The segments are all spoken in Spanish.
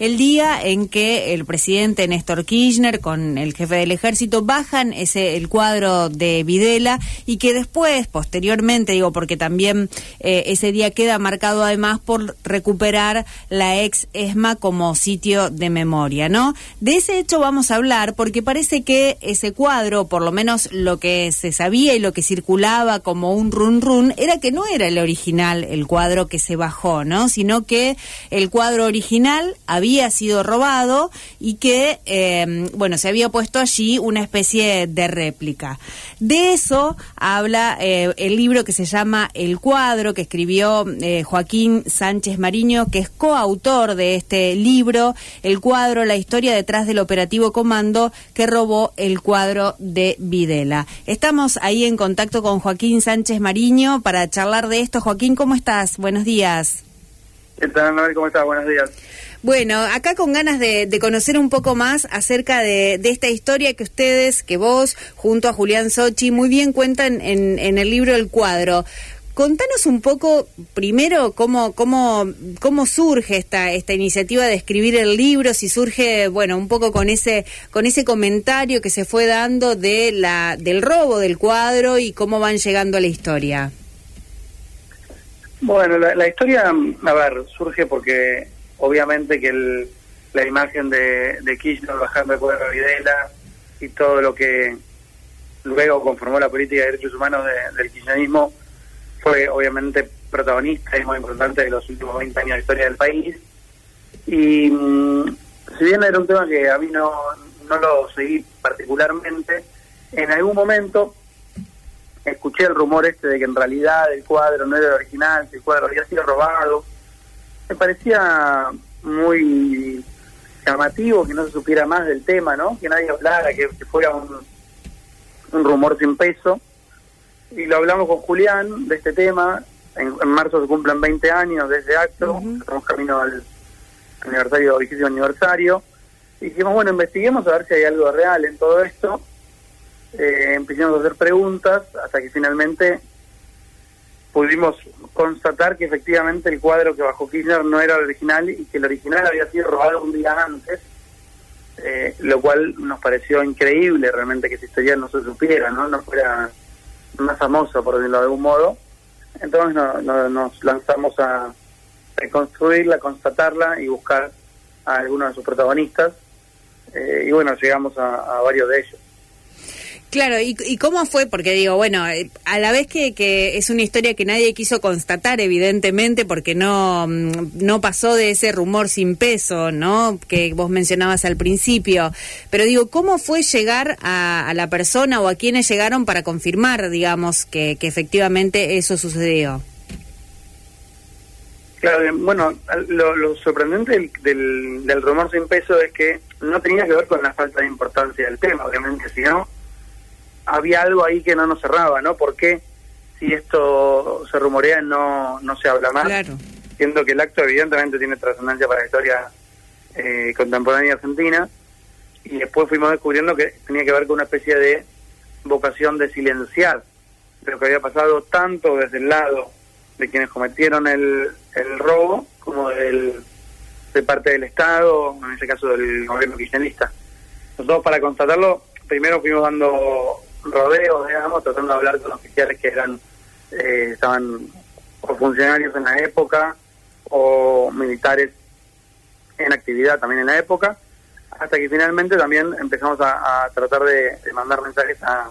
El día en que el presidente Néstor Kirchner con el jefe del ejército bajan ese el cuadro de Videla y que después, posteriormente, digo, porque también eh, ese día queda marcado además por recuperar la ex ESMA como sitio de memoria, ¿no? De ese hecho vamos a hablar porque parece que ese cuadro, por lo menos lo que se sabía y lo que circulaba como un run run, era que no era el original, el cuadro que se bajó, ¿no? Sino que el cuadro original había había sido robado y que, eh, bueno, se había puesto allí una especie de réplica. De eso habla eh, el libro que se llama El cuadro, que escribió eh, Joaquín Sánchez Mariño, que es coautor de este libro, El cuadro, la historia detrás del operativo comando que robó el cuadro de Videla. Estamos ahí en contacto con Joaquín Sánchez Mariño para charlar de esto. Joaquín, ¿cómo estás? Buenos días. ¿Qué tal, ¿Cómo estás? Buenos días. Bueno, acá con ganas de, conocer un poco más acerca de, esta historia que ustedes, que vos, junto a Julián Sochi, muy bien cuentan en, el libro El Cuadro. Contanos un poco, primero, cómo, cómo, cómo surge esta, esta iniciativa de escribir el libro, si surge, bueno, un poco con ese, con ese comentario que se fue dando de la, del robo del cuadro y cómo van llegando a la historia. Bueno, la, la historia, a ver, surge porque obviamente que la imagen de, de Kirchner bajando el cuadro de Videla y todo lo que luego conformó la política de derechos humanos del kirchnerismo fue obviamente protagonista y muy importante de los últimos 20 años de historia del país. Y mm, si bien era un tema que a mí no, no lo seguí particularmente, en algún momento escuché el rumor este de que en realidad el cuadro no era el original, que el cuadro había sido robado, me parecía muy llamativo que no se supiera más del tema, ¿no? Que nadie hablara, que, fuera un, un, rumor sin peso. Y lo hablamos con Julián de este tema. En, marzo se cumplen 20 años de ese acto. Estamos camino al aniversario, vigésimo aniversario. Y dijimos, bueno, investiguemos a ver si hay algo real en todo esto. Eh, empezamos a hacer preguntas hasta que finalmente pudimos constatar que efectivamente el cuadro que bajó Kirchner no era el original y que el original había sido robado un día antes, eh, lo cual nos pareció increíble realmente que esa historia no se supiera, no, no fuera más famoso, por decirlo de algún modo. Entonces nos lanzamos a reconstruirla, constatarla y buscar a algunos de sus protagonistas. Eh, y bueno, llegamos a varios de ellos. Claro, ¿y, cómo fue? Porque digo, bueno, eh, a la vez que, que, es una historia que nadie quiso constatar, evidentemente, porque no, mm, no pasó de ese rumor sin peso, ¿no? Que vos mencionabas al principio. Pero digo, ¿cómo fue llegar a, la persona o a quienes llegaron para confirmar, digamos, que, que efectivamente eso sucedió? Claro, eh, bueno, lo, sorprendente del, del rumor sin peso es que no tenía que ver con la falta de importancia del tema, obviamente, sino había algo ahí que no nos cerraba, ¿no? ¿Por qué si esto se rumorea no, no se habla más? Claro. Siendo que el acto evidentemente tiene trascendencia para la historia eh, contemporánea argentina y después fuimos descubriendo que tenía que ver con una especie de vocación de silenciar lo que había pasado tanto desde el lado de quienes cometieron el, el robo como del, de parte del Estado, en ese caso del gobierno kirchnerista. Nosotros para constatarlo primero fuimos dando rodeos, digamos, tratando de hablar con oficiales que eran eh, estaban o funcionarios en la época o militares en actividad también en la época, hasta que finalmente también empezamos a, tratar de, mandar mensajes a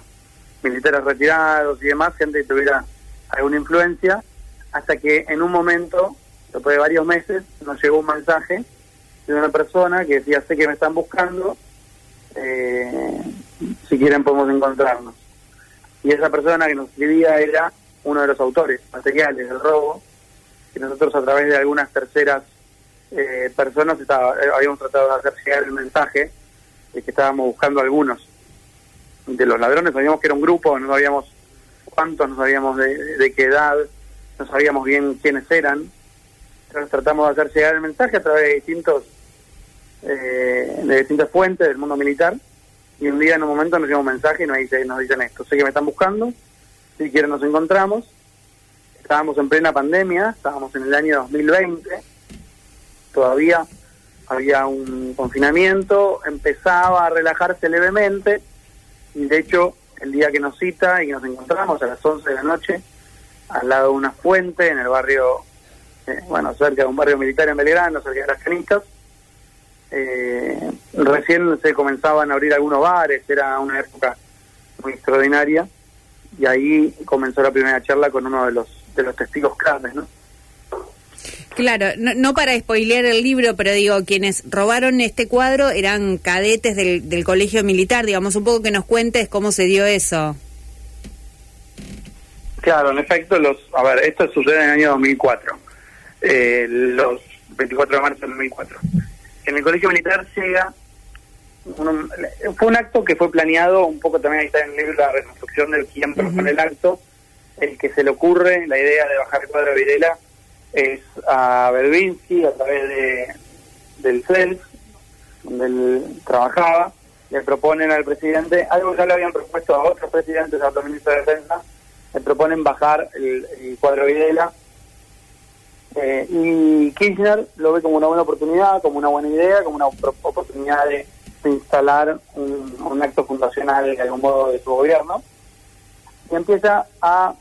militares retirados y demás, gente que tuviera alguna influencia, hasta que en un momento, después de varios meses, nos llegó un mensaje de una persona que decía, sé que me están buscando, eh, si quieren podemos encontrarnos. Y esa persona que nos escribía era uno de los autores materiales del robo, que nosotros a través de algunas terceras eh, personas estaba, eh, habíamos tratado de hacer llegar el mensaje de que estábamos buscando algunos de los ladrones, sabíamos que era un grupo, no sabíamos cuántos, no sabíamos de, qué edad, no sabíamos bien quiénes eran, entonces tratamos de hacer llegar el mensaje a través de distintos eh, de distintas fuentes del mundo militar y un día en un momento nos llega un mensaje y nos, dice, nos dicen esto, sé que me están buscando, si quieren nos encontramos, estábamos en plena pandemia, estábamos en el año 2020, todavía había un confinamiento, empezaba a relajarse levemente. Y de hecho el día que nos cita y nos encontramos a las 11 de la noche al lado de una fuente en el barrio, eh, bueno, cerca de un barrio militar en Belgrano, cerca de las Canistas, eh, recién se comenzaban a abrir algunos bares, era una época muy extraordinaria y ahí comenzó la primera charla con uno de los de los testigos claves, ¿no? Claro, no, para spoilear el libro, pero digo, quienes robaron este cuadro eran cadetes del, del colegio militar, digamos, un poco que nos cuentes cómo se dio eso. Claro, en efecto, los, a ver, esto sucede en el año 2004, eh, los 24 de marzo del 2004. En el colegio militar llega, fue un acto que fue planeado, un poco también ahí está en el libro la reconstrucción del quién propone el acto, el que se le ocurre la idea de bajar el cuadro de Videla es a Berbinsky a través de del CELS, donde él trabajaba, le proponen al presidente, algo que ya le habían propuesto a otros presidentes, a otros ministros de defensa, le proponen bajar el, cuadro de Videla. Eh, y Kirchner lo ve como una buena oportunidad, como una buena idea, como una oportunidad de, instalar un, acto fundacional de algún modo de su gobierno. Y empieza a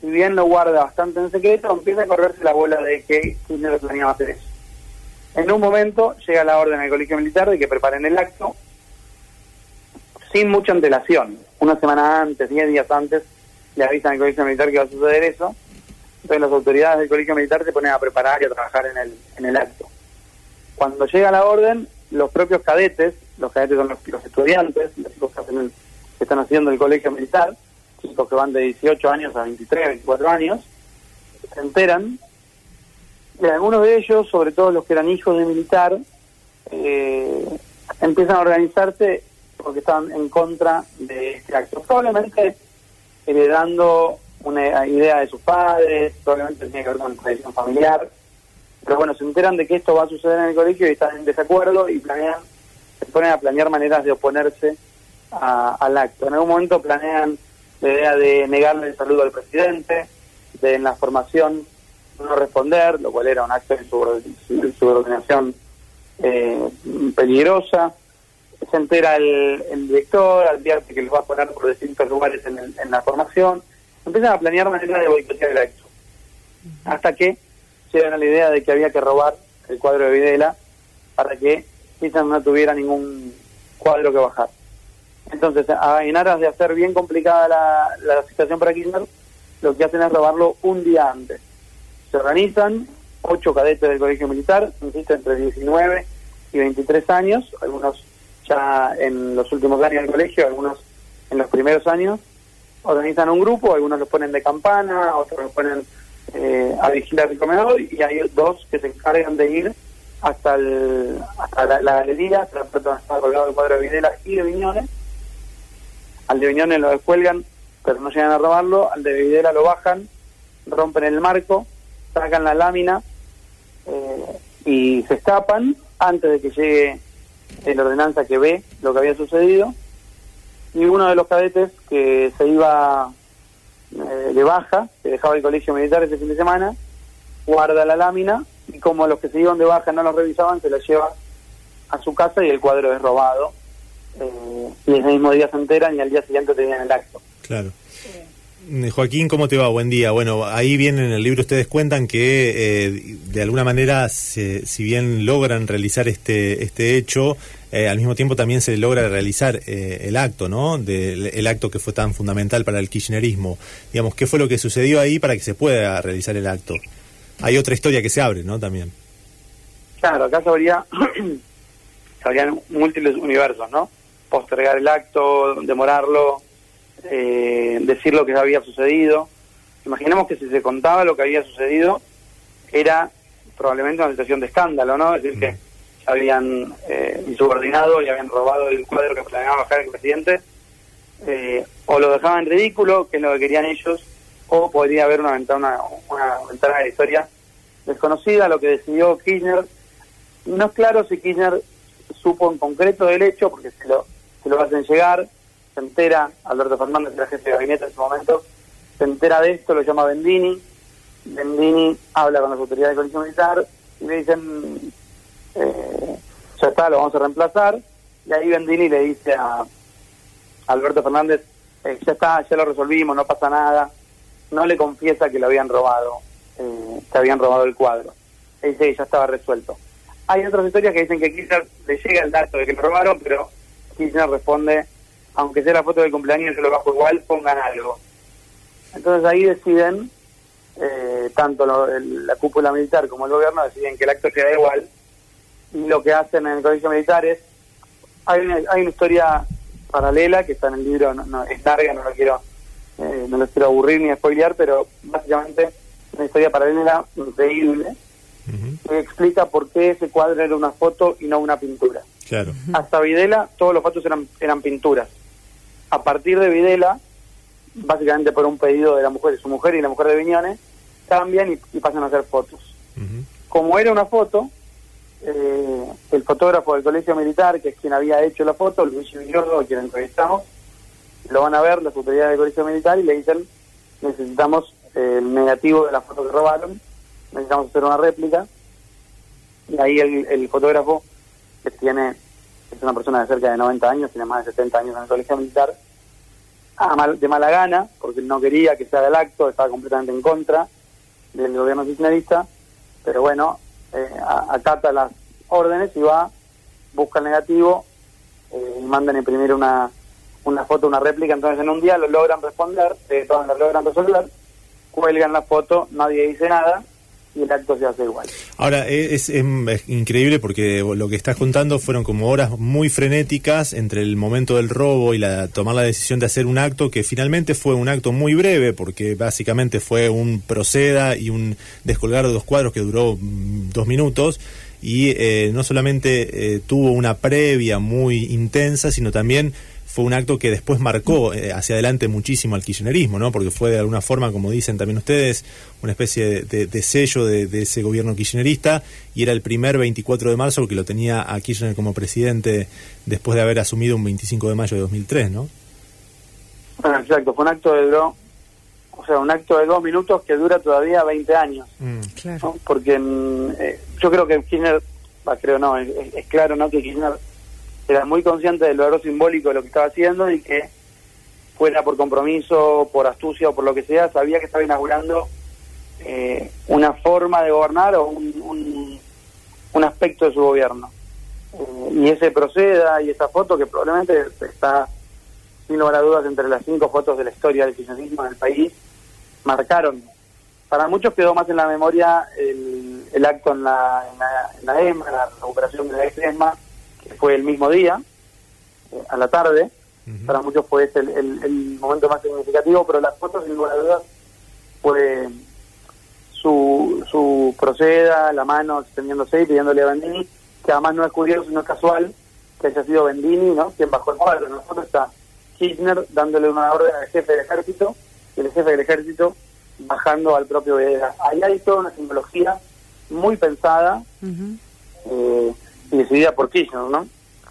si bien lo guarda bastante en secreto, empieza a correrse la bola de que Kirchner planeaba hacer eso. En un momento llega la orden al colegio militar de que preparen el acto sin mucha antelación. Una semana antes, diez días antes, le avisan al colegio militar que va a suceder eso. Entonces las autoridades del colegio militar se ponen a preparar y a trabajar en el, en el acto. Cuando llega la orden, los propios cadetes, los cadetes son los, estudiantes, los chicos que, que están haciendo el colegio militar, chicos que van de 18 años a 23, 24 años, se enteran y algunos de ellos, sobre todo los que eran hijos de militar, eh, empiezan a organizarse porque estaban en contra de este acto. Probablemente heredando una idea de sus padres, probablemente tiene que ver con tradición familiar, pero bueno, se enteran de que esto va a suceder en el colegio y están en desacuerdo y planean, se ponen a planear maneras de oponerse al acto. En algún momento planean la idea de negarle el saludo al presidente, de en la formación no responder, lo cual era un acto de subordinación eh, peligrosa. Se entera el, director, advierte que los va a poner por distintos lugares en, la formación. Empiezan a planear manera de boicotear el acto. Hasta que llegan a la idea de que había que robar el cuadro de Videla para que quizás no tuviera ningún cuadro que bajar. Entonces, en aras de hacer bien complicada la, la situación para Kirchner, lo que hacen es robarlo un día antes. Se organizan ocho cadetes del colegio militar, insisto, entre 19 y 23 años, algunos ya en los últimos años del colegio, algunos en los primeros años, organizan un grupo, algunos los ponen de campana, otros los ponen eh, a vigilar el comedor y hay dos que se encargan de ir hasta, el, hasta la, galería, hasta la donde está colgado el cuadro de Videla y de Viñones, al de Viñones lo descuelgan, pero no llegan a robarlo. Al de Videla lo bajan, rompen el marco, sacan la lámina eh, y se escapan antes de que llegue la ordenanza que ve lo que había sucedido. Y uno de los cadetes que se iba eh, de baja, que dejaba el colegio militar ese fin de semana, guarda la lámina como los que se iban de baja no lo revisaban, se la lleva a su casa y el cuadro es robado eh, y ese mismo día se enteran y al día siguiente tenían el acto. Claro. Eh, Joaquín, ¿cómo te va? Buen día. Bueno, ahí bien en el libro ustedes cuentan que eh, de alguna manera, si bien logran realizar este, este hecho, al mismo tiempo también se logra realizar el acto, ¿no? De, el acto que fue tan fundamental para el kirchnerismo. Digamos, ¿qué fue lo que sucedió ahí para que se pueda realizar el acto? Hay otra historia que se abre, ¿no? También. Claro, acá se habría, habrían múltiples universos, ¿no? postergar el acto, demorarlo, eh, decir lo que había sucedido. Imaginemos que si se contaba lo que había sucedido, era probablemente una situación de escándalo, ¿no? Es decir, que habían eh, insubordinado y habían robado el cuadro que planeaba bajar el presidente, eh, o lo dejaban en ridículo, que es lo que querían ellos, o podría haber una ventana, una ventana de historia desconocida, lo que decidió Kirchner. No es claro si Kirchner supo en concreto del hecho, porque se lo se lo hacen llegar, se entera, Alberto Fernández era jefe de gabinete en ese momento, se entera de esto, lo llama Bendini, Bendini habla con las autoridades del colegio militar y le dicen, eh, ya está, lo vamos a reemplazar. Y ahí Bendini le dice a Alberto Fernández, eh, ya está, ya lo resolvimos, no pasa nada. No le confiesa que lo habían robado, eh, que habían robado el cuadro. Y dice, ya estaba resuelto. Hay otras historias que dicen que Kirchner le llega el dato de que lo robaron, pero Kirchner responde, aunque sea la foto del cumpleaños, yo lo bajo igual, pongan algo. Entonces ahí deciden, eh, tanto la cúpula militar como el gobierno, deciden que el acto queda igual. Y lo que hacen en el colegio militar es, hay una, hay una historia paralela que está en el libro, no, es larga, no lo quiero eh, no lo quiero aburrir ni spoilear, pero básicamente una historia paralela increíble que explica por qué ese cuadro era una foto y no una pintura. Claro. Hasta Videla todos los fotos eran, eran pinturas. A partir de Videla, básicamente por un pedido de la mujer, de su mujer y la mujer de Viñones, cambian y, pasan a hacer fotos. Como era una foto, eh, el fotógrafo del colegio militar, que es quien había hecho la foto, Luis Villordo, quien entrevistamos, lo van a ver las autoridades del colegio militar y le dicen, necesitamos el negativo de la foto que robaron, necesitamos hacer una réplica. Y ahí el, fotógrafo, que tiene, es una persona de cerca de 90 años, tiene más de 70 años en el colegio militar, de mala gana, porque no quería que se haga el acto, estaba completamente en contra del gobierno kirchnerista, pero bueno, eh, acata las órdenes y va, busca el negativo eh, y mandan imprimir una, una foto, una réplica, entonces en un día lo logran responder, todos lo logran resolver, cuelgan la foto, nadie dice nada, y el acto se hace igual. Ahora, es, increíble porque lo que estás contando fueron como horas muy frenéticas entre el momento del robo y la tomar la decisión de hacer un acto que finalmente fue un acto muy breve porque básicamente fue un proceda y un descolgar de dos cuadros que duró mm, dos minutos y eh, no solamente eh, tuvo una previa muy intensa, sino también fue un acto que después marcó eh, hacia adelante muchísimo al kirchnerismo, ¿no? Porque fue de alguna forma, como dicen también ustedes, una especie de, sello de, ese gobierno kirchnerista y era el primer 24 de marzo que lo tenía a Kirchner como presidente después de haber asumido un 25 de mayo de 2003, ¿no? Bueno, exacto, fue un acto de o sea, un acto de dos minutos que dura todavía 20 años. Mm. claro. Porque mm, eh, yo creo que Kirchner, creo no, es, es, claro, ¿no? Que Kirchner era muy consciente del valor simbólico de lo que estaba haciendo y que fuera por compromiso, por astucia o por lo que sea, sabía que estaba inaugurando eh, una forma de gobernar o un, un, aspecto de su gobierno. Eh, y ese proceda y esa foto que probablemente está, sin lugar a dudas, entre las cinco fotos de la historia del kirchnerismo en el país, marcaron. Para muchos quedó más en la memoria el, el acto en la, en la, EMA, la recuperación de la ex Fue el mismo día, eh, a la tarde. Para muchos fue ese el, momento más significativo, pero las fotos, sin lugar a dudas, fue su, su proceda, la mano extendiéndose y pidiéndole a Bendini, que además no es curioso, no es casual que haya sido Bendini, ¿no? Quien bajó el cuadro. En la foto está Kirchner dándole una orden al jefe del ejército y el jefe del ejército bajando al propio Videla. Ahí hay toda una simbología muy pensada y decidida por Kirchner, ¿no?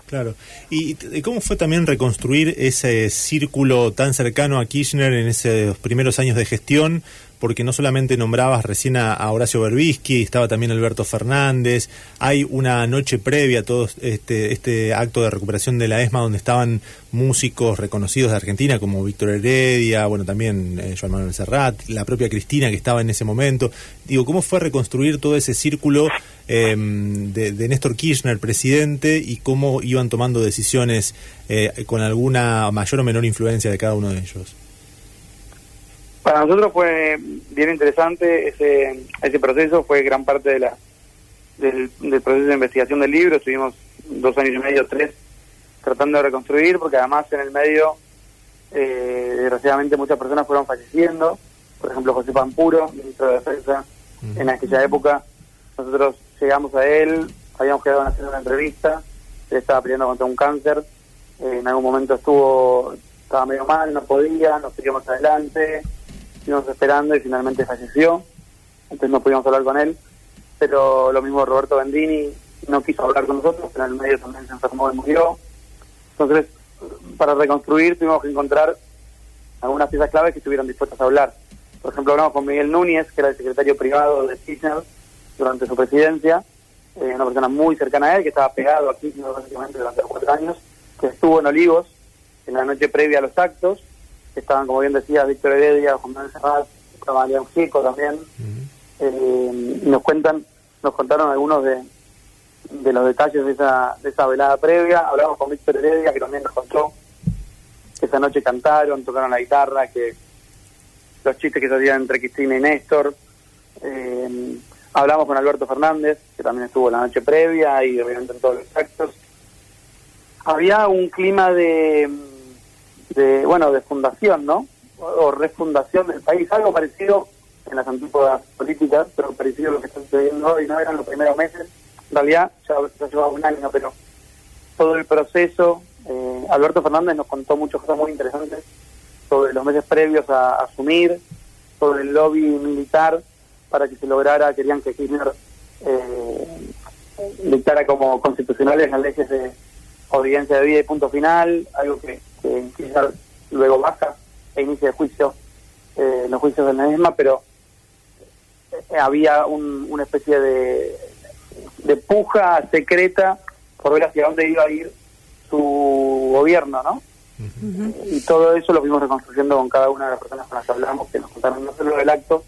Claro. ¿Y cómo fue también reconstruir ese círculo tan cercano a Kirchner en esos primeros años de gestión? Porque no solamente nombrabas recién a, Horacio Berbisky, estaba también Alberto Fernández, hay una noche previa a todo este, este acto de recuperación de la ESMA donde estaban músicos reconocidos de Argentina como Víctor Heredia, bueno, también eh, Joan Manuel Serrat, la propia Cristina que estaba en ese momento. Digo, ¿cómo fue reconstruir todo ese círculo em, de, Néstor Kirchner, presidente, y cómo iban tomando decisiones eh, con alguna mayor o menor influencia de cada uno de ellos? Para nosotros fue bien interesante ese, ese proceso, fue gran parte de la del, proceso de investigación del libro, estuvimos dos años y medio, tres, tratando de reconstruir, porque además en el medio, eh, desgraciadamente muchas personas fueron falleciendo, por ejemplo José Pampuro, ministro de Defensa, en aquella época, nosotros llegamos a él, habíamos quedado en hacer una entrevista, él estaba peleando contra un cáncer, eh, en algún momento estuvo, estaba medio mal, no podía, nos seguimos adelante, estuvimos esperando y finalmente falleció, entonces no pudimos hablar con él, pero lo mismo Roberto Bendini no quiso hablar con nosotros, pero en el medio también se enfermó y murió. Entonces, para reconstruir tuvimos que encontrar algunas piezas claves que estuvieran dispuestas a hablar. Por ejemplo, hablamos con Miguel Núñez, que era el secretario privado de Kirchner durante su presidencia, eh, una persona muy cercana a él, que estaba pegado aquí básicamente durante los cuatro años, que estuvo en Olivos en la noche previa a los actos, estaban, como bien decía, Víctor Heredia, Juan Manuel Serrat, estaba León Chico también, eh, nos cuentan, nos contaron algunos de, de los detalles de esa, de esa velada previa, hablamos con Víctor Heredia, que también nos contó que esa noche cantaron, tocaron la guitarra, que los chistes que se hacían entre Cristina y Néstor, eh, hablamos con Alberto Fernández, que también estuvo la noche previa y obviamente en todos los actos. Había un clima de bueno de fundación no o, refundación del país algo parecido en las antípodas políticas pero parecido a lo que está sucediendo hoy no eran los primeros meses. En realidad ya, llevaba un año pero todo el proceso eh, Alberto Fernández nos contó muchas cosas muy interesantes sobre los meses previos a, asumir sobre el lobby militar para que se lograra querían que Kirchner eh, dictara como constitucionales las leyes de audiencia de vida y punto final algo que que luego baja e inicia el juicio, eh, los juicios de la misma, pero eh, había una especie de, de puja secreta por ver hacia dónde iba a ir su gobierno, ¿no? Y todo eso lo fuimos reconstruyendo con cada una de las personas con las que hablamos, que nos contaron no solo del acto,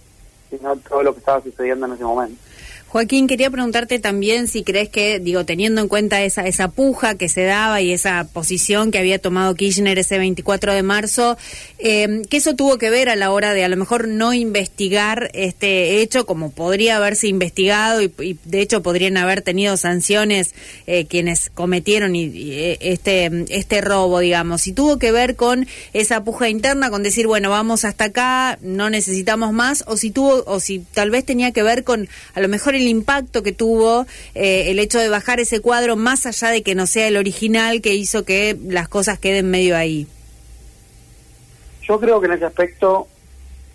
sino todo lo que estaba sucediendo en ese momento. Joaquín, quería preguntarte también si crees que, digo, teniendo en cuenta esa, esa puja que se daba y esa posición que había tomado Kirchner ese 24 de marzo, eh, que eso tuvo que ver a la hora de a lo mejor no investigar este hecho como podría haberse investigado y, de hecho podrían haber tenido sanciones eh, quienes cometieron eh, este, este robo, digamos, si tuvo que ver con esa puja interna, con decir, bueno, vamos hasta acá, no necesitamos más, o si tuvo, o si tal vez tenía que ver con a lo mejor el impacto que tuvo eh, el hecho de bajar ese cuadro más allá de que no sea el original que hizo que las cosas queden medio ahí. Yo creo que en ese aspecto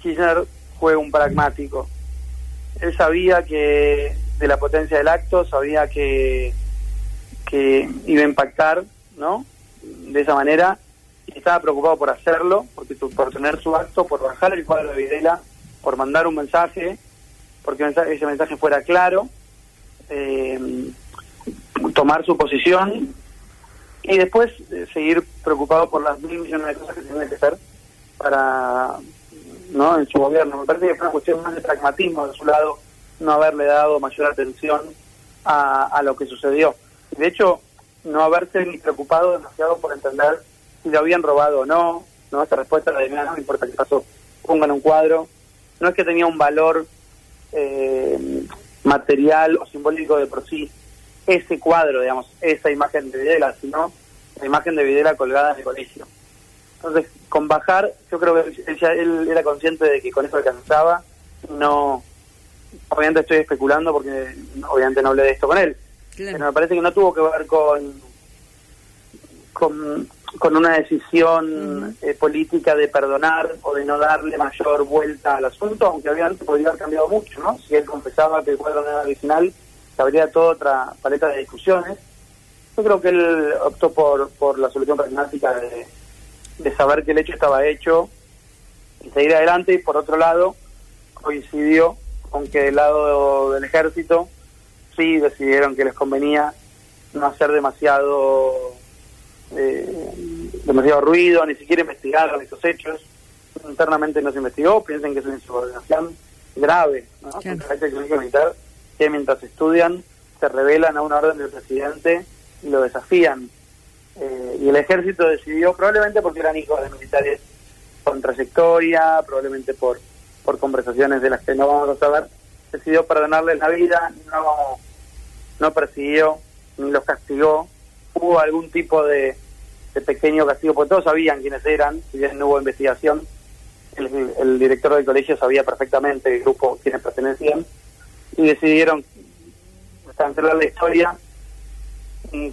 Kirchner fue un pragmático. Él sabía que de la potencia del acto, sabía que, que iba a impactar, ¿no? De esa manera, y estaba preocupado por hacerlo, porque, por tener su acto, por bajar el cuadro de Videla, por mandar un mensaje porque ese mensaje fuera claro, eh, tomar su posición y después eh, seguir preocupado por las mil millones de cosas que tiene que hacer para no en su gobierno. Me parece que fue una cuestión más de pragmatismo de su lado no haberle dado mayor atención a, a lo que sucedió. De hecho, no haberse ni preocupado demasiado por entender si lo habían robado o no. No, esa respuesta la de no importa qué pasó, pongan un cuadro. No es que tenía un valor eh, material o simbólico de por sí ese cuadro, digamos, esa imagen de Videla, sino la imagen de Videla colgada en el colegio. Entonces, con bajar, yo creo que él, era consciente de que con eso alcanzaba, no, obviamente estoy especulando porque obviamente no hablé de esto con él, pero me parece que no tuvo que ver con, con con una decisión eh, política de perdonar o de no darle mayor vuelta al asunto, aunque obviamente podría haber cambiado mucho, ¿no? Si él confesaba que el cuadro no era original, habría toda otra paleta de discusiones. Yo creo que él optó por, por la solución pragmática de, de saber que el hecho estaba hecho y seguir adelante, y por otro lado, coincidió con que del lado del ejército sí decidieron que les convenía no hacer demasiado eh, demasiado ruido, ni siquiera investigaron estos hechos. Internamente no se investigó, piensen que es una insubordinación grave, ¿no? militar, que mientras estudian se revelan a una orden del presidente y lo desafían. Eh, y el ejército decidió, probablemente porque eran hijos de militares con trayectoria, probablemente por, por conversaciones de las que no vamos a saber, decidió perdonarles la vida, no, no persiguió ni los castigó, hubo algún tipo de, pequeño castigo, porque todos sabían quiénes eran, si bien no hubo investigación, el, director del colegio sabía perfectamente el grupo quienes pertenecían, y decidieron cancelar la historia.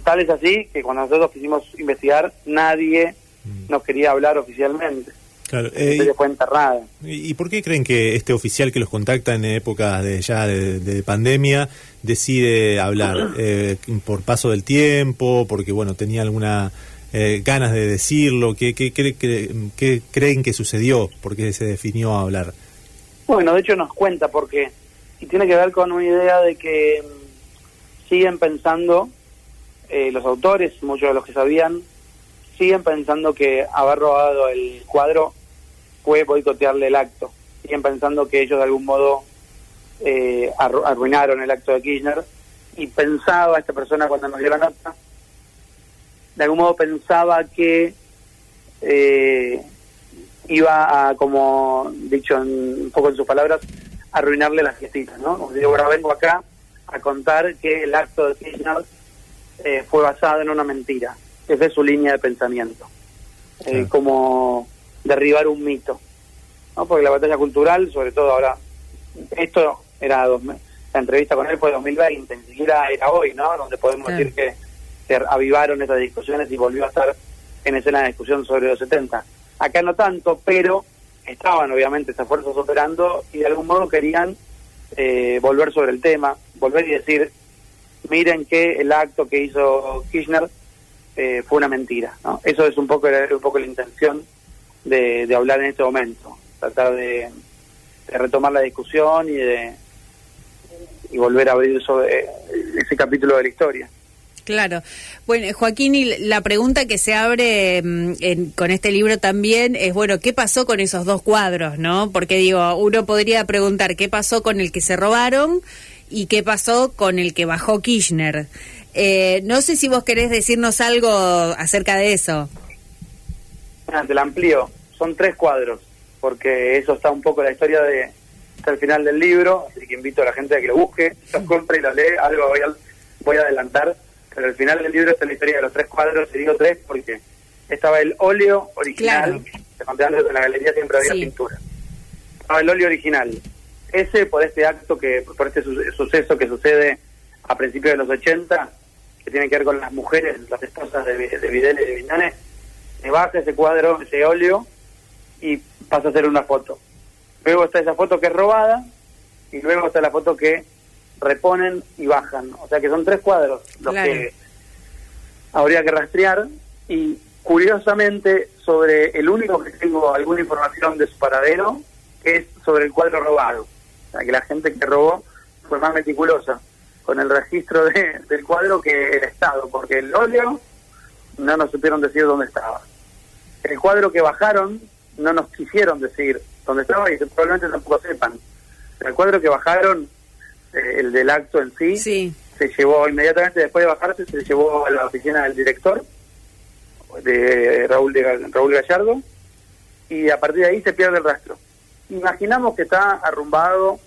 Tal es así que cuando nosotros quisimos investigar, nadie mm. nos quería hablar oficialmente. Claro, eh, fue enterrada. ¿Y por qué creen que este oficial que los contacta en épocas de ya de, pandemia decide hablar? Eh, ¿Por paso del tiempo? ¿Porque, bueno, tenía alguna eh, ganas de decirlo? ¿Qué, qué, creen que sucedió? ¿Por qué se definió a hablar? Bueno, de hecho nos cuenta porque y tiene que ver con una idea de que mm, siguen pensando, eh, los autores, muchos de los que sabían, siguen pensando que haber robado el cuadro fue boicotearle el acto. Siguen pensando que ellos de algún modo eh, arruinaron el acto de Kirchner y pensaba esta persona cuando nos dio la nota, de algún modo pensaba que eh, iba a, como dicho un poco en sus palabras, arruinarle las fiestitas, ¿no? Digo, ahora vengo acá a contar que el acto de Kirchner eh, fue basado en una mentira. Esa es su línea de pensamiento. Eh, como derribar un mito. ¿no? Porque la batalla cultural, sobre todo ahora, esto era dos, la entrevista con él fue 2020, ni siquiera era hoy, ¿no? Donde podemos decir que se avivaron estas discusiones y volvió a estar en escena de discusión sobre los 70. Acá no tanto, pero estaban obviamente esas fuerzas operando y de algún modo querían eh, volver sobre el tema, volver y decir, miren que el acto que hizo Kirchner eh, fue una mentira. ¿no? Eso es un poco, un poco la intención de, de hablar en este momento, tratar de, retomar la discusión y de y volver a abrir sobre ese capítulo de la historia. Claro. Bueno, Joaquín, y la pregunta que se abre mm, con este libro también es, bueno, ¿qué pasó con esos dos cuadros, no? Porque digo, uno podría preguntar qué pasó con el que se robaron y qué pasó con el que bajó Kirchner. Eh, no sé si vos querés decirnos algo acerca de eso. Ah, te la amplío. Son tres cuadros, porque eso está un poco la historia de hasta el final del libro, así que invito a la gente a que lo busque, lo compre y lo lee. Algo voy voy a adelantar pero al final del libro está la historia de los tres cuadros, y digo tres porque estaba el óleo original, te conté antes en la galería siempre había pintura. Estaba el óleo original. Ese, por este acto, que por este suceso que sucede a principios de los 80, que tiene que ver con las mujeres, las esposas de, de Vidal y de Vindane, se baja ese cuadro, ese óleo, y pasa a hacer una foto. Luego está esa foto que es robada, y luego está la foto que reponen y bajan. O sea que son tres cuadros los que habría que rastrear y curiosamente sobre el único que tengo alguna información de su paradero es sobre el cuadro robado. O sea que la gente que robó fue más meticulosa con el registro de, del cuadro que el Estado, porque el óleo no nos supieron decir dónde estaba. El cuadro que bajaron no nos quisieron decir dónde estaba y probablemente tampoco sepan. El cuadro que bajaron el del acto en sí, se llevó inmediatamente después de bajarse, se llevó a la oficina del director, de Raúl, de, Raúl Gallardo, y a partir de ahí se pierde el rastro. Imaginamos que está arrumbado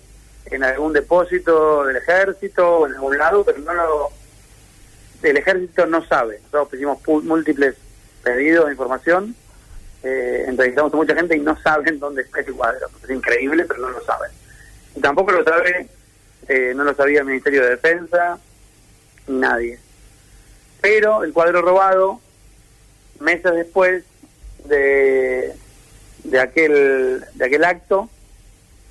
en algún depósito del ejército o en algún lado, pero no lo, el ejército no sabe. Nosotros pusimos múltiples pedidos de información, eh, entrevistamos a mucha gente y no saben dónde está ese cuadro. Es increíble, pero no lo saben. Y tampoco lo sabe eh, no lo sabía el Ministerio de Defensa, nadie. Pero el cuadro robado, meses después de, de, aquel, de aquel acto,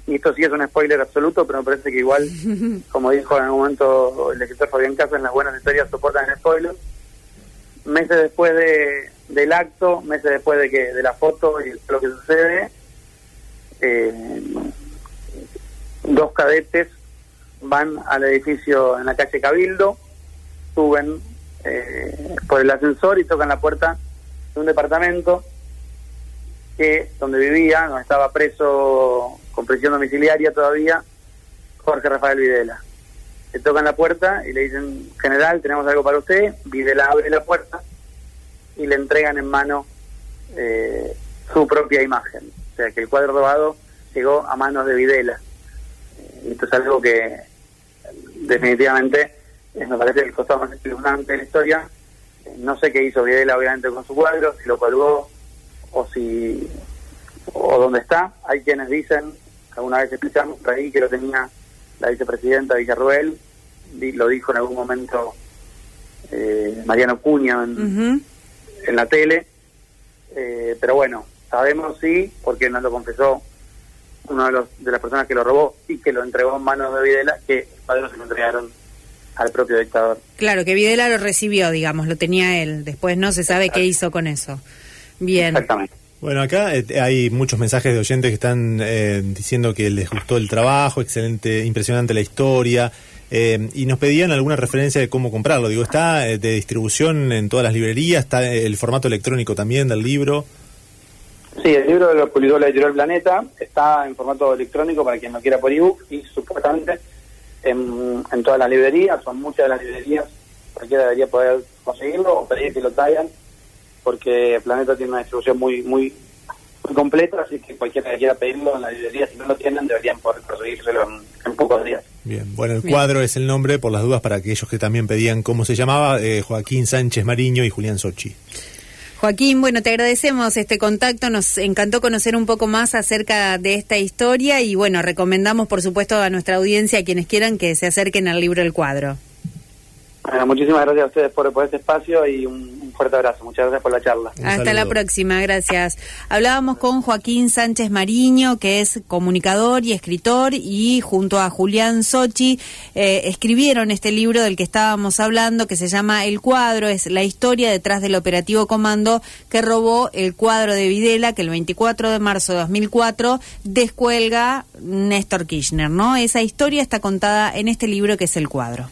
y esto sí es un spoiler absoluto, pero me parece que igual, como dijo en algún momento el escritor Fabián Casa, en las buenas historias soportan el spoiler, meses después de, del acto, meses después de que de la foto y lo que sucede, eh, dos cadetes van al edificio en la calle Cabildo, suben eh, por el ascensor y tocan la puerta de un departamento que donde vivía, donde estaba preso con prisión domiciliaria todavía, Jorge Rafael Videla. Le tocan la puerta y le dicen, general, tenemos algo para usted. Videla abre la puerta y le entregan en mano eh, su propia imagen. O sea que el cuadro robado llegó a manos de Videla. Esto es algo que definitivamente me parece el costado más espeluznante de la historia. No sé qué hizo Videla obviamente con su cuadro, si lo colgó o si o dónde está. Hay quienes dicen, alguna vez explicamos por ahí que lo tenía la vicepresidenta Villarruel, lo dijo en algún momento eh, Mariano Cuña en, la tele, eh, pero bueno, sabemos sí, porque nos lo confesó uno de, los, de las personas que lo robó y que lo entregó en manos de Videla, que padres se lo entregaron al propio dictador. Claro, que Videla lo recibió, digamos, lo tenía él. Después no se sabe qué hizo con eso. Bien. Exactamente. Bueno, acá eh, hay muchos mensajes de oyentes que están eh, diciendo que les gustó el trabajo, excelente, impresionante la historia. eh, y nos pedían alguna referencia de cómo comprarlo. Digo, ¿está eh, de distribución en todas las librerías? ¿Está el formato electrónico también del libro? Sí, el libro lo publicó la editorial Planeta, está en formato electrónico para quien no quiera por ebook y supuestamente en, en todas las librerías, son muchas de las librerías, cualquiera debería poder conseguirlo o pedir que lo traigan, porque Planeta tiene una distribución muy muy muy completa, así que cualquiera que quiera pedirlo en la librería, si no lo tienen, deberían poder conseguírselo en, en pocos días. Bien, bueno, el cuadro es el nombre, por las dudas, para aquellos que también pedían cómo se llamaba, eh, Joaquín Sánchez Mariño y Julián Sochi. Joaquín, bueno, te agradecemos este contacto, nos encantó conocer un poco más acerca de esta historia y bueno, recomendamos por supuesto a nuestra audiencia, a quienes quieran, que se acerquen al libro El Cuadro. Bueno, muchísimas gracias a ustedes por, por este espacio y un, fuerte abrazo. Muchas gracias por la charla. Un Hasta la próxima, gracias. Hablábamos con Joaquín Sánchez Mariño, que es comunicador y escritor, y junto a Julián Sochi eh, escribieron este libro del que estábamos hablando, que se llama El Cuadro, es la historia detrás del operativo comando que robó el cuadro de Videla, que el 24 de marzo de 2004 descuelga Néstor Kirchner, ¿no? Esa historia está contada en este libro que es El Cuadro.